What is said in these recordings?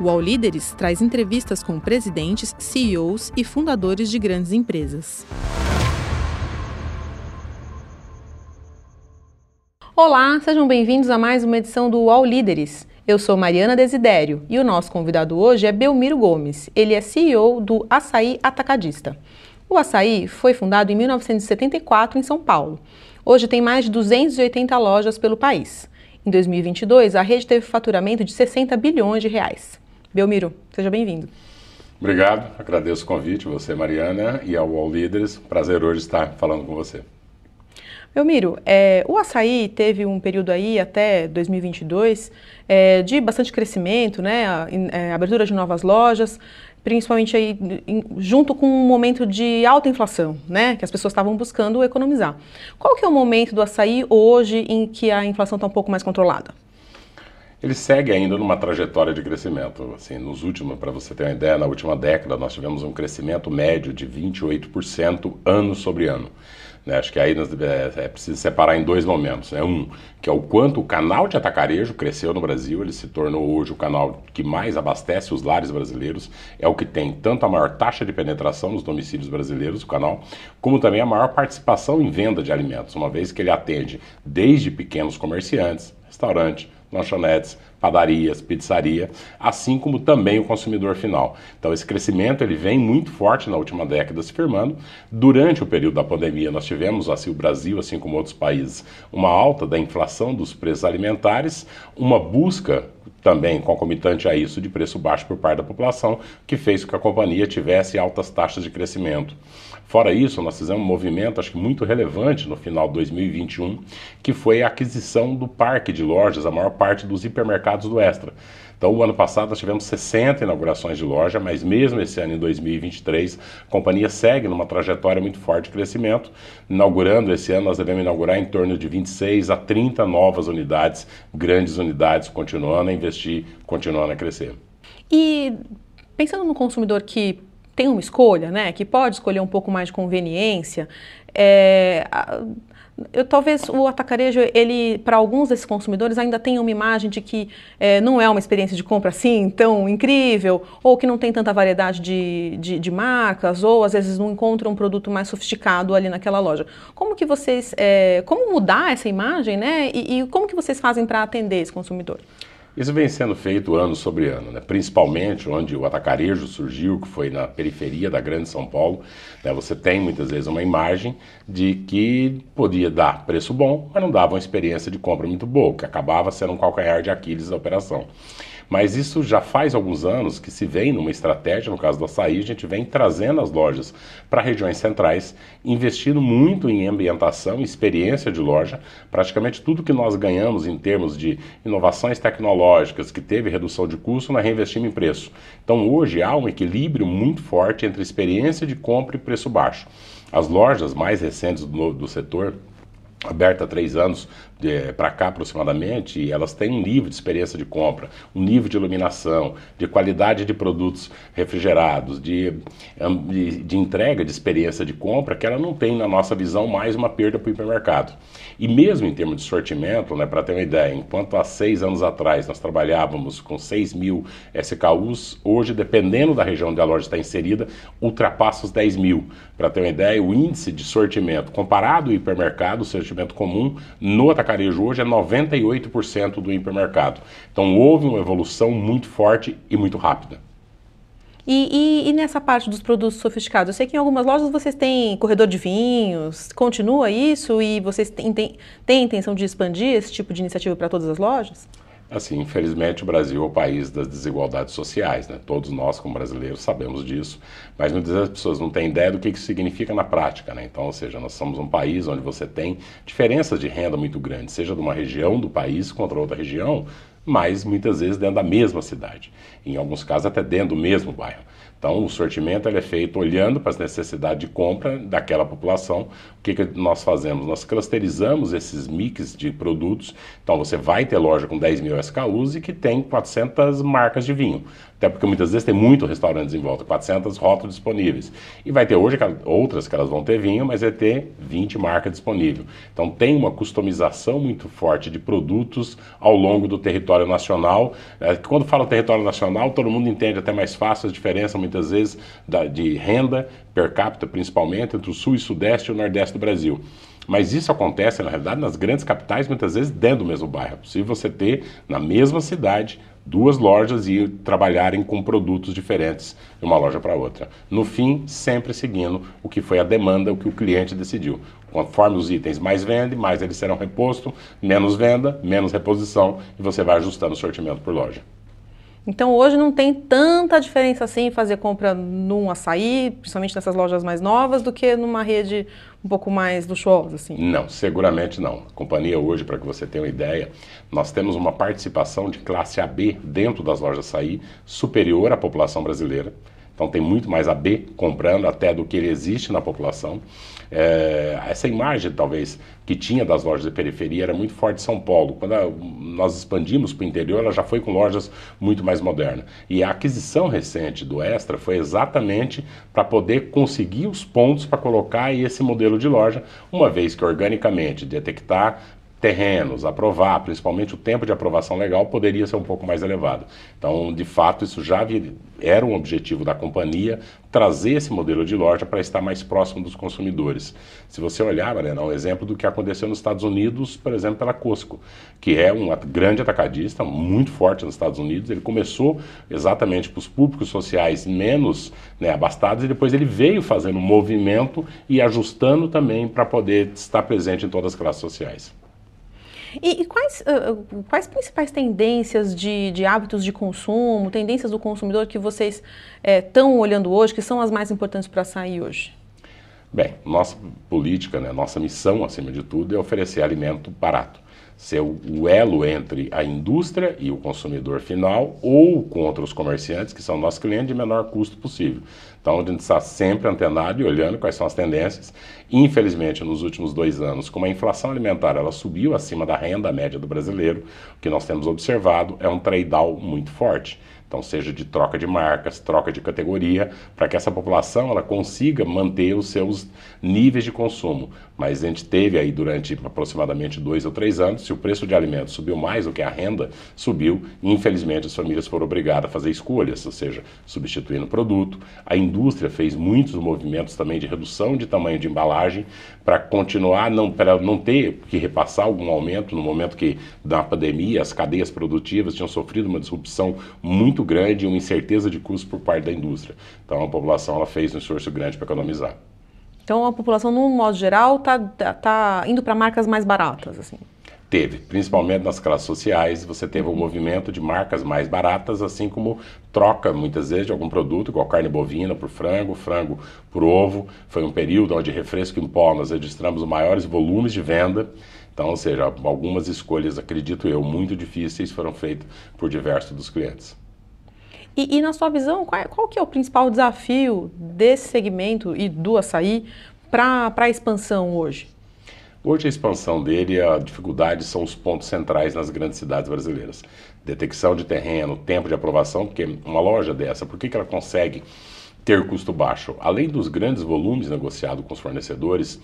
O All Líderes traz entrevistas com presidentes, CEOs e fundadores de grandes empresas. Olá, sejam bem-vindos a mais uma edição do All Líderes. Eu sou Mariana Desidério e o nosso convidado hoje é Belmiro Gomes. Ele é CEO do Açaí Atacadista. O Açaí foi fundado em 1974 em São Paulo. Hoje tem mais de 280 lojas pelo país. Em 2022, a rede teve faturamento de 60 bilhões de reais. Belmiro, seja bem-vindo. Obrigado, agradeço o convite, você, Mariana, e ao All Líderes. Prazer hoje estar falando com você. Belmiro, é, o açaí teve um período aí até 2022 é, de bastante crescimento, né, a, é, abertura de novas lojas, principalmente aí em, junto com um momento de alta inflação, né, que as pessoas estavam buscando economizar. Qual que é o momento do açaí hoje em que a inflação está um pouco mais controlada? Ele segue ainda numa trajetória de crescimento. Assim, nos últimos, para você ter uma ideia, na última década nós tivemos um crescimento médio de 28% ano sobre ano. Né? Acho que aí nós, é, é preciso separar em dois momentos. Né? Um, que é o quanto o canal de atacarejo cresceu no Brasil, ele se tornou hoje o canal que mais abastece os lares brasileiros, é o que tem tanto a maior taxa de penetração nos domicílios brasileiros, o canal, como também a maior participação em venda de alimentos, uma vez que ele atende desde pequenos comerciantes, restaurantes, lanchonetes, padarias, pizzaria, assim como também o consumidor final. Então esse crescimento ele vem muito forte na última década se firmando. Durante o período da pandemia nós tivemos, assim o Brasil, assim como outros países, uma alta da inflação dos preços alimentares, uma busca também concomitante a isso de preço baixo por parte da população, que fez com que a companhia tivesse altas taxas de crescimento. Fora isso, nós fizemos um movimento, acho que muito relevante no final de 2021, que foi a aquisição do parque de lojas, a maior parte dos hipermercados do Extra. Então, o ano passado nós tivemos 60 inaugurações de loja, mas mesmo esse ano, em 2023, a companhia segue numa trajetória muito forte de crescimento. Inaugurando esse ano, nós devemos inaugurar em torno de 26 a 30 novas unidades, grandes unidades, continuando a investir, continuando a crescer. E pensando no consumidor que tem uma escolha, né, que pode escolher um pouco mais de conveniência, é, eu, talvez o atacarejo, ele, para alguns desses consumidores, ainda tenha uma imagem de que é, não é uma experiência de compra assim tão incrível, ou que não tem tanta variedade de, de, de marcas, ou às vezes não encontra um produto mais sofisticado ali naquela loja. Como que vocês, é, como mudar essa imagem, né? E, e como que vocês fazem para atender esse consumidor? Isso vem sendo feito ano sobre ano, né? principalmente onde o atacarejo surgiu, que foi na periferia da Grande São Paulo. Né? Você tem muitas vezes uma imagem de que podia dar preço bom, mas não dava uma experiência de compra muito boa, que acabava sendo um calcanhar de Aquiles da operação. Mas isso já faz alguns anos que se vem numa estratégia, no caso do açaí, a gente vem trazendo as lojas para regiões centrais, investindo muito em ambientação, experiência de loja. Praticamente tudo que nós ganhamos em termos de inovações tecnológicas, que teve redução de custo, nós reinvestimos em preço. Então hoje há um equilíbrio muito forte entre experiência de compra e preço baixo. As lojas mais recentes do, do setor, aberta há três anos, para cá aproximadamente, e elas têm um nível de experiência de compra, um nível de iluminação, de qualidade de produtos refrigerados, de, de, de entrega de experiência de compra, que ela não tem, na nossa visão, mais uma perda para o hipermercado. E mesmo em termos de sortimento, né, para ter uma ideia, enquanto há seis anos atrás nós trabalhávamos com 6 mil SKUs, hoje, dependendo da região onde a loja está inserida, ultrapassa os 10 mil. Para ter uma ideia, o índice de sortimento comparado ao hipermercado, o sortimento comum, no atacarejo hoje é 98% do hipermercado. Então houve uma evolução muito forte e muito rápida. E, e, e, nessa parte dos produtos sofisticados, eu sei que em algumas lojas vocês têm corredor de vinhos, continua isso e vocês têm, têm, têm intenção de expandir esse tipo de iniciativa para todas as lojas? Assim, infelizmente o Brasil é o país das desigualdades sociais, né? Todos nós como brasileiros sabemos disso, mas muitas vezes as pessoas não têm ideia do que isso significa na prática, né? Então, ou seja, nós somos um país onde você tem diferenças de renda muito grandes, seja de uma região do país contra outra região, mas muitas vezes dentro da mesma cidade, em alguns casos até dentro do mesmo bairro. Então, o sortimento é feito olhando para as necessidades de compra daquela população. O que, que nós fazemos? Nós clusterizamos esses mix de produtos. Então, você vai ter loja com 10 mil SKUs e que tem 400 marcas de vinho. Até porque muitas vezes tem muito restaurantes em volta, 400 rótulos disponíveis. E vai ter hoje outras que elas vão ter vinho, mas vai ter 20 marcas disponíveis. Então tem uma customização muito forte de produtos ao longo do território nacional. É, quando fala território nacional, todo mundo entende até mais fácil a diferença, muitas vezes, de renda per capita, principalmente, entre o sul e sudeste e o nordeste do Brasil. Mas isso acontece, na realidade, nas grandes capitais, muitas vezes dentro do mesmo bairro. É possível você ter, na mesma cidade, duas lojas e trabalharem com produtos diferentes de uma loja para outra. No fim, sempre seguindo o que foi a demanda, o que o cliente decidiu. Conforme os itens mais vendem, mais eles serão repostos, menos venda, menos reposição e você vai ajustando o sortimento por loja. Então hoje não tem tanta diferença assim fazer compra num açaí, principalmente nessas lojas mais novas, do que numa rede um pouco mais luxuosa, assim. Não, seguramente não. A companhia hoje, para que você tenha uma ideia, nós temos uma participação de classe AB dentro das lojas açaí superior à população brasileira. Então tem muito mais AB comprando até do que ele existe na população. É, essa imagem, talvez, que tinha das lojas de periferia era muito forte em São Paulo. Quando a, nós expandimos para o interior, ela já foi com lojas muito mais modernas. E a aquisição recente do Extra foi exatamente para poder conseguir os pontos para colocar esse modelo de loja, uma vez que organicamente detectar terrenos, aprovar, principalmente o tempo de aprovação legal poderia ser um pouco mais elevado. Então, de fato, isso já era um objetivo da companhia, trazer esse modelo de loja para estar mais próximo dos consumidores. Se você olhar, Mariana, um exemplo do que aconteceu nos Estados Unidos, por exemplo, pela Costco, que é um grande atacadista, muito forte nos Estados Unidos, ele começou exatamente para os públicos sociais menos né, abastados e depois ele veio fazendo um movimento e ajustando também para poder estar presente em todas as classes sociais. E, e quais, uh, quais principais tendências de, de, hábitos de consumo, tendências do consumidor que vocês estão é, olhando hoje, que são as mais importantes para sair hoje? Bem, nossa política, né, nossa missão, acima de tudo, é oferecer alimento barato ser o elo entre a indústria e o consumidor final ou contra os comerciantes, que são nossos clientes, de menor custo possível. Então, a gente está sempre antenado e olhando quais são as tendências. Infelizmente, nos últimos dois anos, como a inflação alimentar ela subiu acima da renda média do brasileiro, o que nós temos observado é um trade-down muito forte. Então, seja de troca de marcas, troca de categoria, para que essa população ela consiga manter os seus níveis de consumo. Mas a gente teve aí durante aproximadamente dois ou três anos, se o preço de alimentos subiu mais do que a renda subiu, infelizmente as famílias foram obrigadas a fazer escolhas, ou seja, substituindo produto. A indústria fez muitos movimentos também de redução de tamanho de embalagem para continuar, não, para não ter que repassar algum aumento no momento que da pandemia as cadeias produtivas tinham sofrido uma disrupção muito grande e uma incerteza de custo por parte da indústria. Então a população ela fez um esforço grande para economizar. Então a população, no modo geral, está tá, tá indo para marcas mais baratas, assim. Teve, principalmente nas classes sociais, você teve um movimento de marcas mais baratas, assim como troca muitas vezes de algum produto, igual carne bovina por frango, frango por ovo. Foi um período onde refresco em pó nós registramos os maiores volumes de venda. Então, ou seja, algumas escolhas, acredito eu, muito difíceis foram feitas por diversos dos clientes. E, e na sua visão, qual, qual, que é o principal desafio desse segmento e do açaí para a expansão hoje? Hoje a expansão dele, a dificuldade são os pontos centrais nas grandes cidades brasileiras. Detecção de terreno, tempo de aprovação, porque uma loja dessa, por que, que ela consegue ter custo baixo? Além dos grandes volumes negociados com os fornecedores,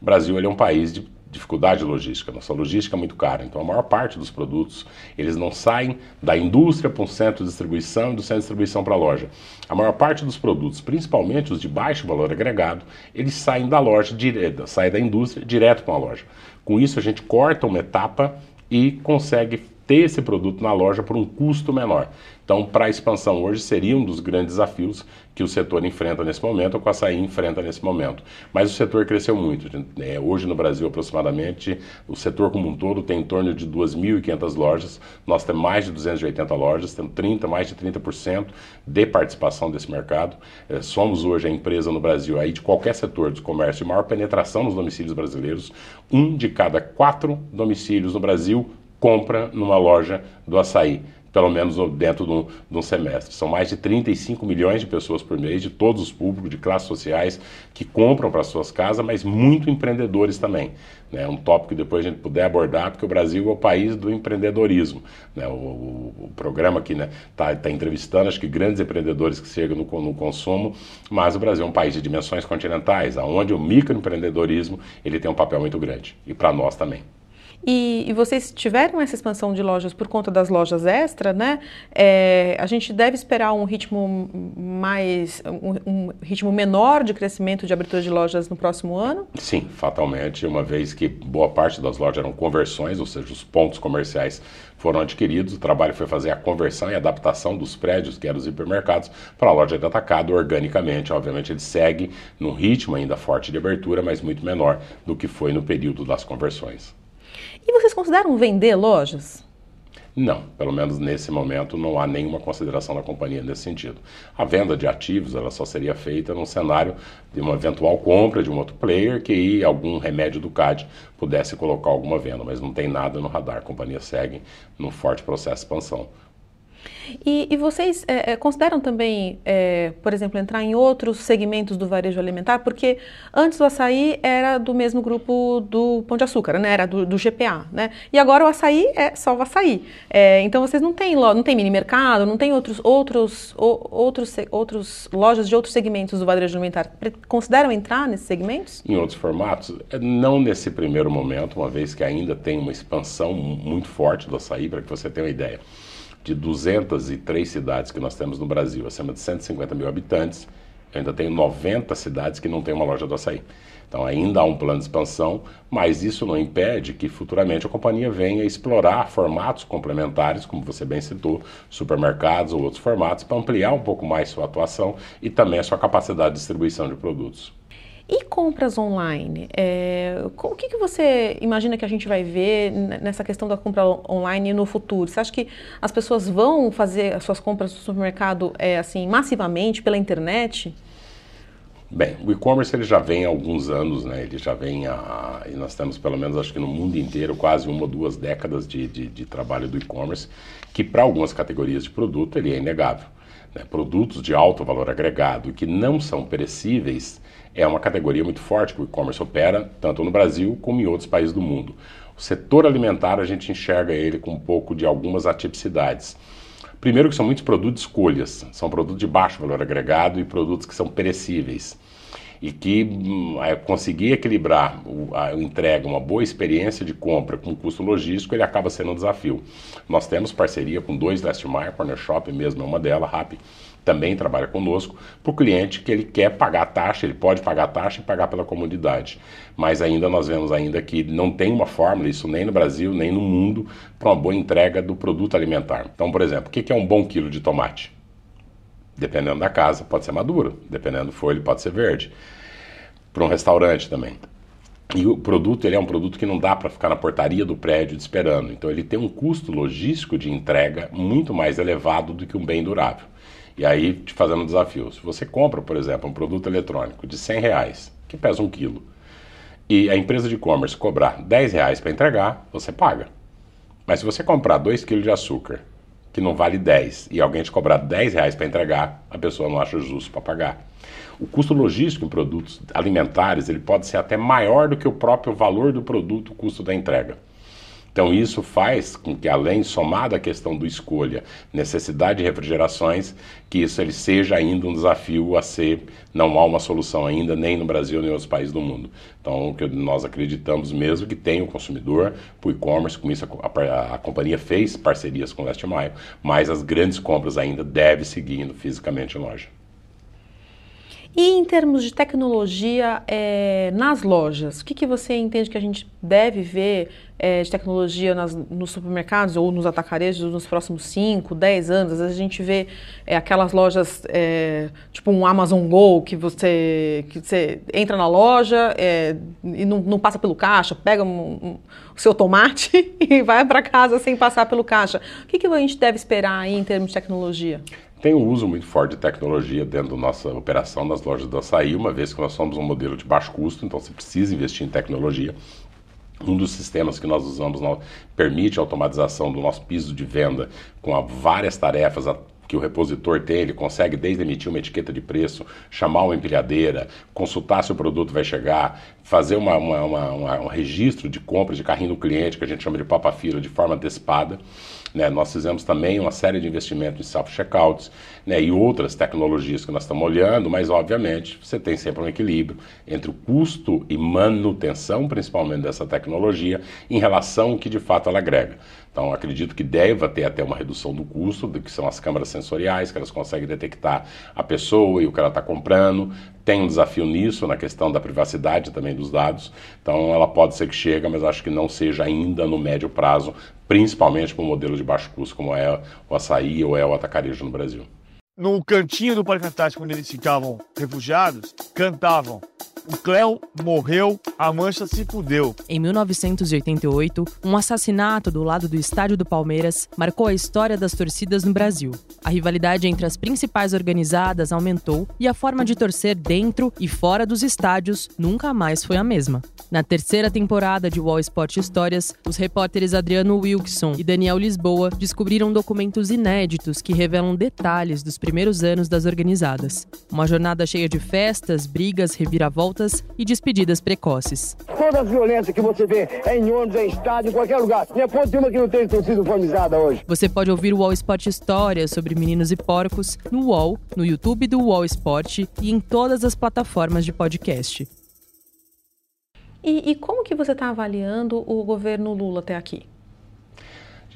o Brasil é um país de dificuldade logística. Nossa logística é muito cara, então a maior parte dos produtos eles não saem da indústria para um centro de distribuição e do centro de distribuição para a loja. A maior parte dos produtos, principalmente os de baixo valor agregado, eles saem da loja direto, saem da indústria direto para a loja. Com isso a gente corta uma etapa e consegue ter esse produto na loja por um custo menor. Então, para a expansão hoje seria um dos grandes desafios que o setor enfrenta nesse momento, ou que o açaí enfrenta nesse momento. Mas o setor cresceu muito. É, hoje no Brasil, aproximadamente, o setor como um todo tem em torno de 2.500 lojas. Nós temos mais de 280 lojas, temos 30, mais de 30% de participação desse mercado. É, somos hoje a empresa no Brasil aí de qualquer setor de comércio maior penetração nos domicílios brasileiros. Um de cada quatro domicílios no Brasil compra numa loja do açaí. pelo menos dentro de um, de um, semestre. São mais de 35 milhões de pessoas por mês, de todos os públicos, de classes sociais, que compram para suas casas, mas muito empreendedores também. É um tópico que depois a gente puder abordar, porque o Brasil é o país do empreendedorismo. Né? O, o, o, programa aqui está né, tá, tá entrevistando, acho que grandes empreendedores que chegam no, no, consumo, mas o Brasil é um país de dimensões continentais, onde o microempreendedorismo ele tem um papel muito grande, e para nós também. E, e, vocês tiveram essa expansão de lojas por conta das lojas extra, né? É, a gente deve esperar um ritmo mais, um, um, ritmo menor de crescimento de abertura de lojas no próximo ano? Sim, fatalmente, uma vez que boa parte das lojas eram conversões, ou seja, os pontos comerciais foram adquiridos, o trabalho foi fazer a conversão e adaptação dos prédios, que eram os hipermercados, para a loja de atacado organicamente. Obviamente ele segue num ritmo ainda forte de abertura, mas muito menor do que foi no período das conversões. E vocês consideram vender lojas? Não, pelo menos nesse momento não há nenhuma consideração da companhia nesse sentido. A venda de ativos ela só seria feita num cenário de uma eventual compra de um outro player que algum remédio do CAD pudesse colocar alguma venda, mas não tem nada no radar. A companhia segue num forte processo de expansão. E, e vocês é, consideram também, é, por exemplo, entrar em outros segmentos do varejo alimentar? Porque antes o açaí era do mesmo grupo do Pão de Açúcar, né? era do, do GPA. Né? E agora o açaí é só o açaí. É, então vocês não têm, não tem mini mercado, não tem outros, outros, outros, outros lojas de outros segmentos do varejo alimentar. Consideram entrar nesses segmentos? Em outros formatos? Não nesse primeiro momento, uma vez que ainda tem uma expansão muito forte do açaí, para que você tenha uma ideia de 203 cidades que nós temos no Brasil, acima de 150 mil habitantes, eu ainda tenho 90 cidades que não tem uma loja do açaí. Então ainda há um plano de expansão, mas isso não impede que futuramente a companhia venha explorar formatos complementares, como você bem citou, supermercados ou outros formatos, para ampliar um pouco mais sua atuação e também a sua capacidade de distribuição de produtos. E compras online? É, o que, que você imagina que a gente vai ver nessa questão da compra online no futuro? Você acha que as pessoas vão fazer as suas compras no supermercado é, assim massivamente pela internet? Bem, o e-commerce ele já vem há alguns anos, né? Ele já vem há, e nós temos pelo menos acho que no mundo inteiro quase uma ou duas décadas de, de, de trabalho do e-commerce, que para algumas categorias de produto ele é inegável. Né? Produtos de alto valor agregado que não são perecíveis é uma categoria muito forte que o e-commerce opera, tanto no Brasil como em outros países do mundo. O setor alimentar, a gente enxerga ele com um pouco de algumas atipicidades. Primeiro que são muitos produtos escolhas, são produtos de baixo valor agregado e produtos que são perecíveis. E que hum, é, conseguir equilibrar o, a entrega, uma boa experiência de compra com custo logístico, ele acaba sendo um desafio. Nós temos parceria com dois Last Mile, Corner Shop mesmo é uma delas, Rappi, também trabalha conosco, para o cliente que ele quer pagar a taxa, ele pode pagar a taxa e pagar pela comunidade. Mas ainda nós vemos ainda que não tem uma fórmula, isso nem no Brasil, nem no mundo, para uma boa entrega do produto alimentar. Então, por exemplo, o que é um bom quilo de tomate? Dependendo da casa, pode ser maduro, dependendo do folho, pode ser verde. Para um restaurante também. E o produto ele é um produto que não dá para ficar na portaria do prédio esperando. Então ele tem um custo logístico de entrega muito mais elevado do que um bem durável. E aí, te fazendo um desafio. Se você compra, por exemplo, um produto eletrônico de 100 reais, que pesa um quilo, e a empresa de e-commerce cobrar 10 reais para entregar, você paga. Mas se você comprar 2 quilos de açúcar, que não vale 10, e alguém te cobrar 10 reais para entregar, a pessoa não acha justo para pagar. O custo logístico em produtos alimentares ele pode ser até maior do que o próprio valor do produto, o custo da entrega. Então isso faz com que, além somado à questão do escolha, necessidade de refrigerações, que isso ele seja ainda um desafio a ser, não há uma solução ainda, nem no Brasil nem em outros países do mundo. Então, que nós acreditamos mesmo que tem o consumidor, o e-commerce, com isso a, a, a, companhia fez parcerias com o Last Mile, mas as grandes compras ainda devem seguir fisicamente em loja. E em termos de tecnologia é, nas lojas, o que, que você entende que a gente deve ver é, de tecnologia nas, nos supermercados ou nos atacarejos nos próximos 5, 10 anos? Às vezes a gente vê é, aquelas lojas, é, tipo um Amazon Go, que você, que você entra na loja é, e não, não, passa pelo caixa, pega um, um, o seu tomate e vai para casa sem passar pelo caixa. O que, que a gente deve esperar aí em termos de tecnologia? Tem um uso muito forte de tecnologia dentro da nossa operação nas lojas do açaí, uma vez que nós somos um modelo de baixo custo, então você precisa investir em tecnologia. Um dos sistemas que nós usamos permite a automatização do nosso piso de venda com várias tarefas que o repositor tem, ele consegue desde emitir uma etiqueta de preço, chamar uma empilhadeira, consultar se o produto vai chegar, fazer uma, uma, uma, um registro de compra de carrinho do cliente, que a gente chama de papa-fila, de forma antecipada. Né? Nós fizemos também uma série de investimentos em self-checkouts né? e outras tecnologias que nós estamos olhando, mas obviamente você tem sempre um equilíbrio entre o custo e manutenção, principalmente dessa tecnologia, em relação ao que de fato ela agrega. Então, acredito que deva ter até uma redução do custo, que são as câmaras sensoriais, que elas conseguem detectar a pessoa e o que ela está comprando. Tem um desafio nisso, na questão da privacidade também dos dados. Então, ela pode ser que chegue, mas acho que não seja ainda no médio prazo, principalmente para um modelo de baixo custo, como é o açaí ou é o atacarejo no Brasil. No cantinho do Parque Antártico, onde eles ficavam refugiados, cantavam o Cléo morreu, a mancha se fudeu. Em 1988, um assassinato do lado do estádio do Palmeiras marcou a história das torcidas no Brasil. A rivalidade entre as principais organizadas aumentou e a forma de torcer dentro e fora dos estádios nunca mais foi a mesma. Na terceira temporada de Wall Sport Histórias, os repórteres Adriano Wilkson e Daniel Lisboa descobriram documentos inéditos que revelam detalhes dos primeiros anos das organizadas. Uma jornada cheia de festas, brigas, reviravoltas e despedidas precoces. Toda a violência que você vê é em ônibus, é em estádio, em qualquer lugar. Nem ponto de uma que não tenha sido uniformizada hoje. Você pode ouvir o Wall Sport Histórias sobre meninos e porcos no UOL, no YouTube do Wall Sport e em todas as plataformas de podcast. E, e como que você está avaliando o governo Lula até aqui?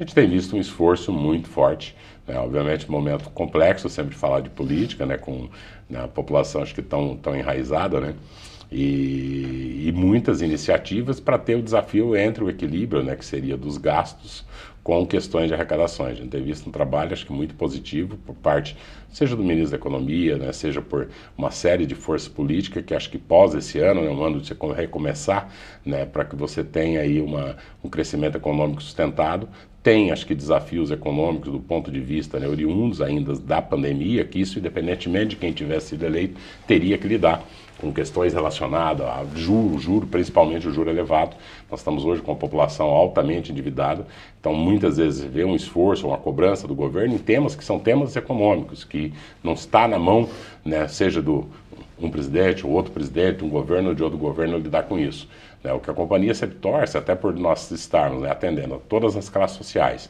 A gente tem visto um esforço muito forte, né? obviamente um momento complexo sempre falar de política, né? com né? a população acho que tão, tão enraizada, né? E, e muitas iniciativas para ter o desafio entre o equilíbrio, né, que seria dos gastos, com questões de arrecadações. A gente tem visto um trabalho, acho que muito positivo, por parte, seja do ministro da Economia, né, seja por uma série de forças políticas, que acho que pós esse ano, né, um ano de você recomeçar, né, para que você tenha aí uma, um crescimento econômico sustentado, tem, acho que, desafios econômicos do ponto de vista né, oriundos ainda da pandemia, que isso, independentemente de quem tivesse sido eleito, teria que lidar com questões relacionadas a juro, juro, principalmente o juro elevado. Nós estamos hoje com a população altamente endividada, então muitas vezes vê um esforço, uma cobrança do governo em temas que são temas econômicos, que não está na mão, né, seja do um presidente, ou outro presidente, um governo ou de outro governo lidar com isso. Né? O que a companhia sempre torce, até por nós estarmos né, atendendo a todas as classes sociais,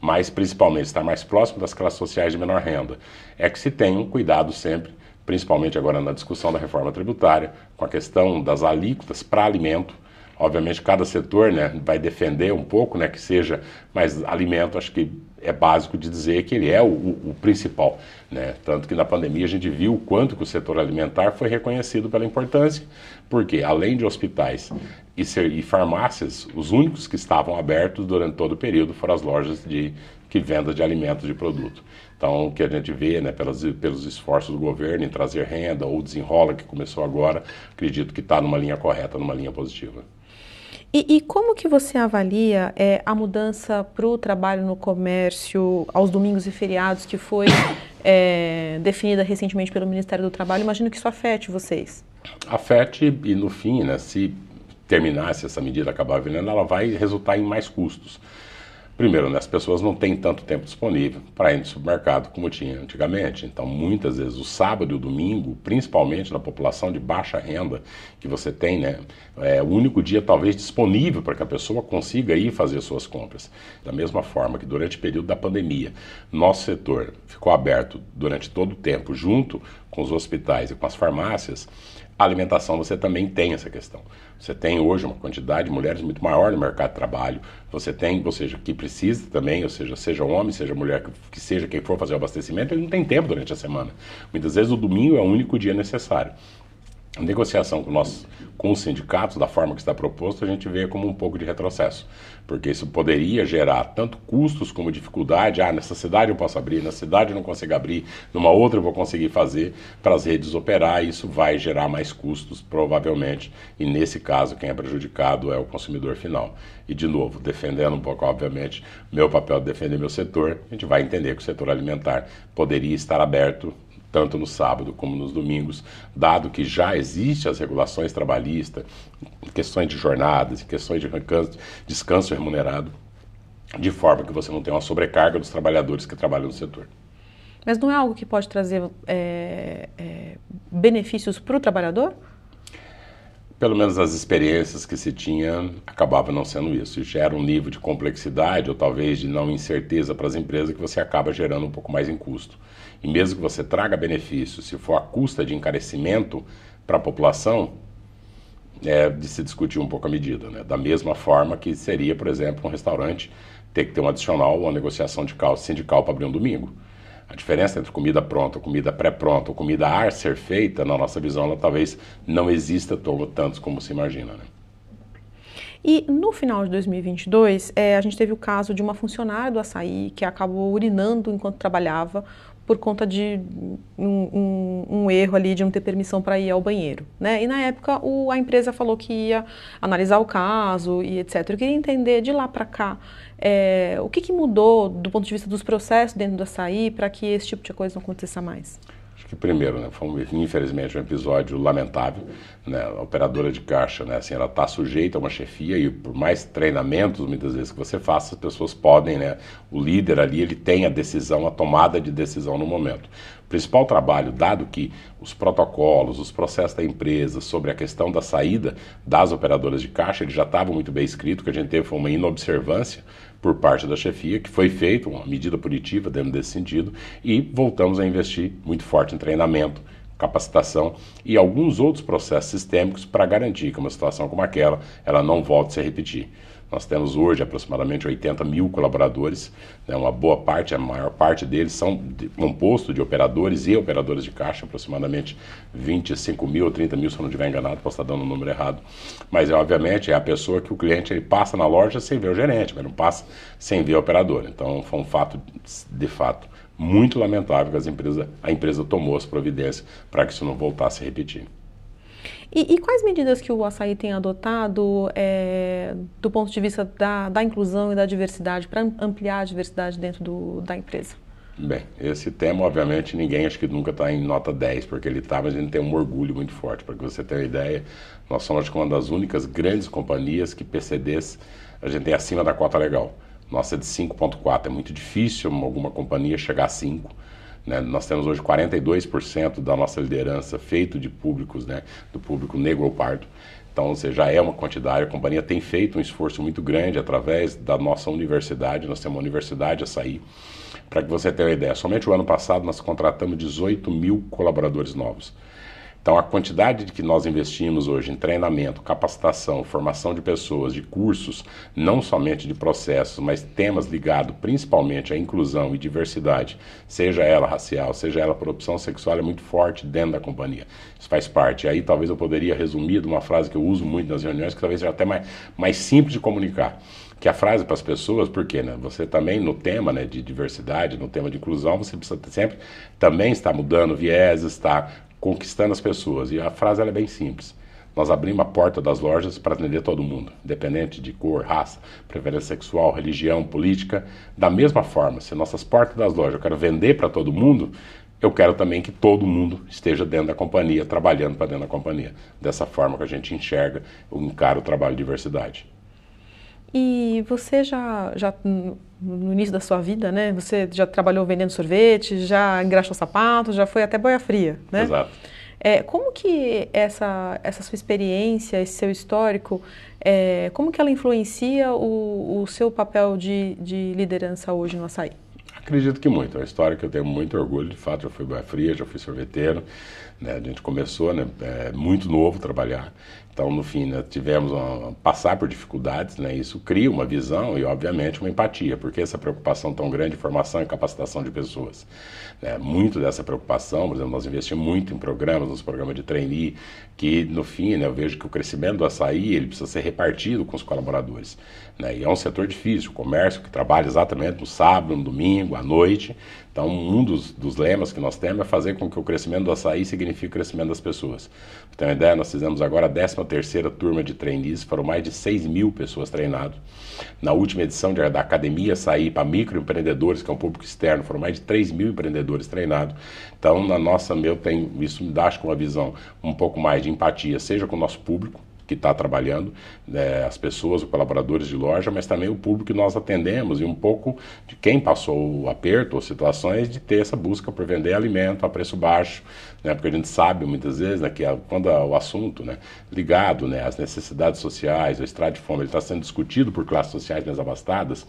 mas principalmente estar mais próximo das classes sociais de menor renda, é que se tenha um cuidado sempre, principalmente agora na discussão da reforma tributária, com a questão das alíquotas para alimento. Obviamente cada setor né, vai defender um pouco né, que seja, mas alimento acho que é básico de dizer que ele é o, o, principal. Né? Tanto que na pandemia a gente viu o quanto que o setor alimentar foi reconhecido pela importância, porque além de hospitais e, ser, e farmácias, os únicos que estavam abertos durante todo o período foram as lojas de que venda de alimentos de produto. Então, o que a gente vê né, pelos, pelos esforços do governo em trazer renda ou desenrola que começou agora, acredito que está numa linha correta, numa linha positiva. E, e, como que você avalia é, a mudança para o trabalho no comércio aos domingos e feriados que foi é, definida recentemente pelo Ministério do Trabalho? Imagino que isso afete vocês. Afete e no fim, né, se terminasse essa medida acabar virando, ela vai resultar em mais custos. Primeiro, né, as pessoas não têm tanto tempo disponível para ir no supermercado como tinha antigamente. Então, muitas vezes, o sábado e o domingo, principalmente na população de baixa renda que você tem, né, é o único dia talvez disponível para que a pessoa consiga ir fazer suas compras. Da mesma forma que durante o período da pandemia, nosso setor ficou aberto durante todo o tempo, junto com os hospitais e com as farmácias, a alimentação você também tem essa questão. Você tem hoje uma quantidade de mulheres muito maior no mercado de trabalho. Você tem, ou seja, que precisa também, ou seja, seja homem, seja mulher, que seja quem for fazer o abastecimento, ele não tem tempo durante a semana. Muitas vezes o domingo é o único dia necessário. A negociação com, nós, com os sindicatos, da forma que está proposto, a gente vê como um pouco de retrocesso, porque isso poderia gerar tanto custos como dificuldade. Ah, nessa cidade eu posso abrir, nessa cidade eu não consigo abrir, numa outra eu vou conseguir fazer para as redes operar, e isso vai gerar mais custos, provavelmente, e nesse caso quem é prejudicado é o consumidor final. E, de novo, defendendo um pouco, obviamente, meu papel de defender meu setor, a gente vai entender que o setor alimentar poderia estar aberto tanto no sábado como nos domingos, dado que já existem as regulações trabalhistas, questões de jornadas, questões de descanso remunerado, de forma que você não tenha uma sobrecarga dos trabalhadores que trabalham no setor. Mas não é algo que pode trazer é, é, benefícios para o trabalhador? Pelo menos as experiências que se tinha acabava não sendo isso. E gera um nível de complexidade ou talvez de não incerteza para as empresas que você acaba gerando um pouco mais em custo. E mesmo que você traga benefícios, se for a custa de encarecimento para a população, é de se discutir um pouco a medida. Né? Da mesma forma que seria, por exemplo, um restaurante ter que ter um adicional ou uma negociação de sindical para abrir um domingo. A diferença entre comida pronta, comida pré-pronta ou comida a ser feita, na nossa visão, ela talvez não exista tanto como se imagina. Né? E no final de 2022, é, a gente teve o caso de uma funcionária do açaí que acabou urinando enquanto trabalhava por conta de um, um, um, erro ali de não ter permissão para ir ao banheiro. Né? E na época o, a empresa falou que ia analisar o caso e etc. Eu queria entender de lá para cá é, o que, que, mudou do ponto de vista dos processos dentro do açaí para que esse tipo de coisa não aconteça mais que primeiro, né, foi um, infelizmente um episódio lamentável, né, a operadora de caixa, né, assim, ela está sujeita a uma chefia e por mais treinamentos muitas vezes que você faça, as pessoas podem, né, o líder ali ele tem a decisão, a tomada de decisão no momento. O principal trabalho, dado que os protocolos, os processos da empresa sobre a questão da saída das operadoras de caixa, ele já estavam muito bem escrito, que a gente teve uma inobservância por parte da chefia, que foi feita uma medida punitiva dentro desse sentido, e voltamos a investir muito forte em treinamento, capacitação e alguns outros processos sistêmicos para garantir que uma situação como aquela ela não volte a se repetir. Nós temos hoje aproximadamente 80 mil colaboradores, né, uma boa parte, a maior parte deles são de, composto de operadores e operadoras de caixa, aproximadamente 25 mil ou 30 mil, se eu não estiver enganado, posso estar dando o um número errado. Mas, é, obviamente, é a pessoa que o cliente ele passa na loja sem ver o gerente, mas não passa sem ver o operador. Então, foi um fato, de fato, muito lamentável que as empresas, a empresa tomou as providências para que isso não voltasse a repetir. E, e, quais medidas que o açaí tem adotado é, do ponto de vista da, da inclusão e da diversidade, para ampliar a diversidade dentro do, da empresa? Bem, esse tema, obviamente, ninguém acho que nunca está em nota 10, porque ele está, mas a gente tem um orgulho muito forte. Para que você tenha uma ideia, nós somos uma das únicas grandes companhias que PCDs a gente tem acima da cota legal. Nossa é de 5,4. É muito difícil alguma companhia chegar a 5. Né? Nós temos hoje 42% da nossa liderança feito de públicos, né? do público negro ou pardo. Então, você já é uma quantidade. A companhia tem feito um esforço muito grande através da nossa universidade. Nós temos uma universidade a sair. Para que você tenha uma ideia, somente o ano passado nós contratamos 18 mil colaboradores novos. Então, a quantidade de que nós investimos hoje em treinamento, capacitação, formação de pessoas, de cursos, não somente de processos, mas temas ligados principalmente à inclusão e diversidade, seja ela racial, seja ela por opção sexual, é muito forte dentro da companhia. Isso faz parte. Aí, talvez eu poderia resumir de uma frase que eu uso muito nas reuniões, que talvez seja até mais, mais simples de comunicar que a frase para as pessoas, porque né, você também no tema né, de diversidade, no tema de inclusão, você precisa sempre também estar mudando viés, estar conquistando as pessoas. E a frase é bem simples. Nós abrimos a porta das lojas para atender todo mundo, independente de cor, raça, preferência sexual, religião, política. Da mesma forma, se nossas portas das lojas eu quero vender para todo mundo, eu quero também que todo mundo esteja dentro da companhia, trabalhando para dentro da companhia. Dessa forma que a gente enxerga, encara o trabalho de diversidade. E você já, já no início da sua vida, né? Você já trabalhou vendendo sorvete, já engraxou sapatos, já foi até boia fria, né? Exato. É, como que essa, essa sua experiência, esse seu histórico, é, como que ela influencia o, o seu papel de, de liderança hoje no açaí? Acredito que muito. É uma história que eu tenho muito orgulho. De fato, eu fui boia fria, já fui sorveteiro. Né? A gente começou né, é, muito novo trabalhar. Então, no fim, né, tivemos uma, passar por dificuldades, né, isso cria uma visão e, obviamente, uma empatia, porque essa preocupação tão grande de formação e capacitação de pessoas. Né, muito dessa preocupação, por exemplo, nós investimos muito em programas, nos programas de trainee, que, no fim, né, eu vejo que o crescimento do açaí ele precisa ser repartido com os colaboradores. Né, e é um setor difícil, o comércio que trabalha exatamente no sábado, no domingo, à noite. Então, um dos, dos lemas que nós temos é fazer com que o crescimento do açaí signifique o crescimento das pessoas. Ter uma ideia, nós fizemos agora a 11 13ª turma de trainees, foram mais de 6 mil pessoas treinadas. Na última edição da academia, saí para microempreendedores, que é um público externo, foram mais de 3 mil empreendedores treinados. Então, na nossa, meu, tem, isso me dá acho, uma visão um pouco mais de empatia, seja com o nosso público, que está trabalhando, né, as pessoas, os colaboradores de loja, mas também o público que nós atendemos e um pouco de quem passou o aperto ou situações de ter essa busca por vender alimento a preço baixo, né, porque a gente sabe muitas vezes né, que quando o assunto né, ligado né, às necessidades sociais, o estrado de fome, está sendo discutido por classes sociais mais abastadas,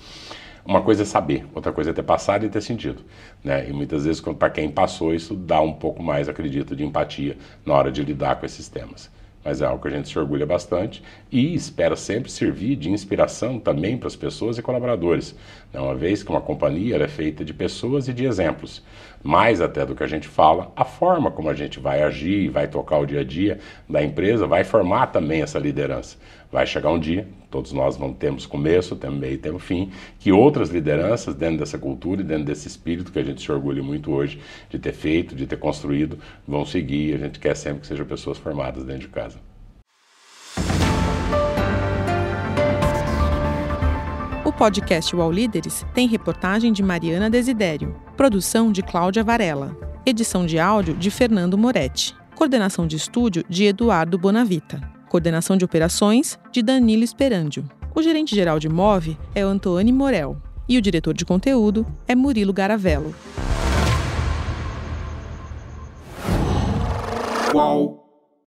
uma coisa é saber, outra coisa é ter passado e ter sentido. Né? E muitas vezes, para quem passou, isso dá um pouco mais, acredito, de empatia na hora de lidar com esses temas mas é algo que a gente se orgulha bastante e espera sempre servir de inspiração também para as pessoas e colaboradores, né? uma vez que uma companhia é feita de pessoas e de exemplos. Mais até do que a gente fala, a forma como a gente vai agir e vai tocar o dia a dia da empresa vai formar também essa liderança. Vai chegar um dia, todos nós vamos temos começo, temos meio temos fim, que outras lideranças dentro dessa cultura e dentro desse espírito que a gente se orgulha muito hoje de ter feito, de ter construído, vão seguir. A gente quer sempre que sejam pessoas formadas dentro de casa. O podcast UOL Líderes tem reportagem de Mariana Desidério, produção de Cláudia Varela, edição de áudio de Fernando Moretti, coordenação de estúdio de Eduardo Bonavita, coordenação de operações de Danilo Esperandio. O gerente-geral de MOVE é Antônio Morel e o diretor de conteúdo é Murilo Garavello. Qual?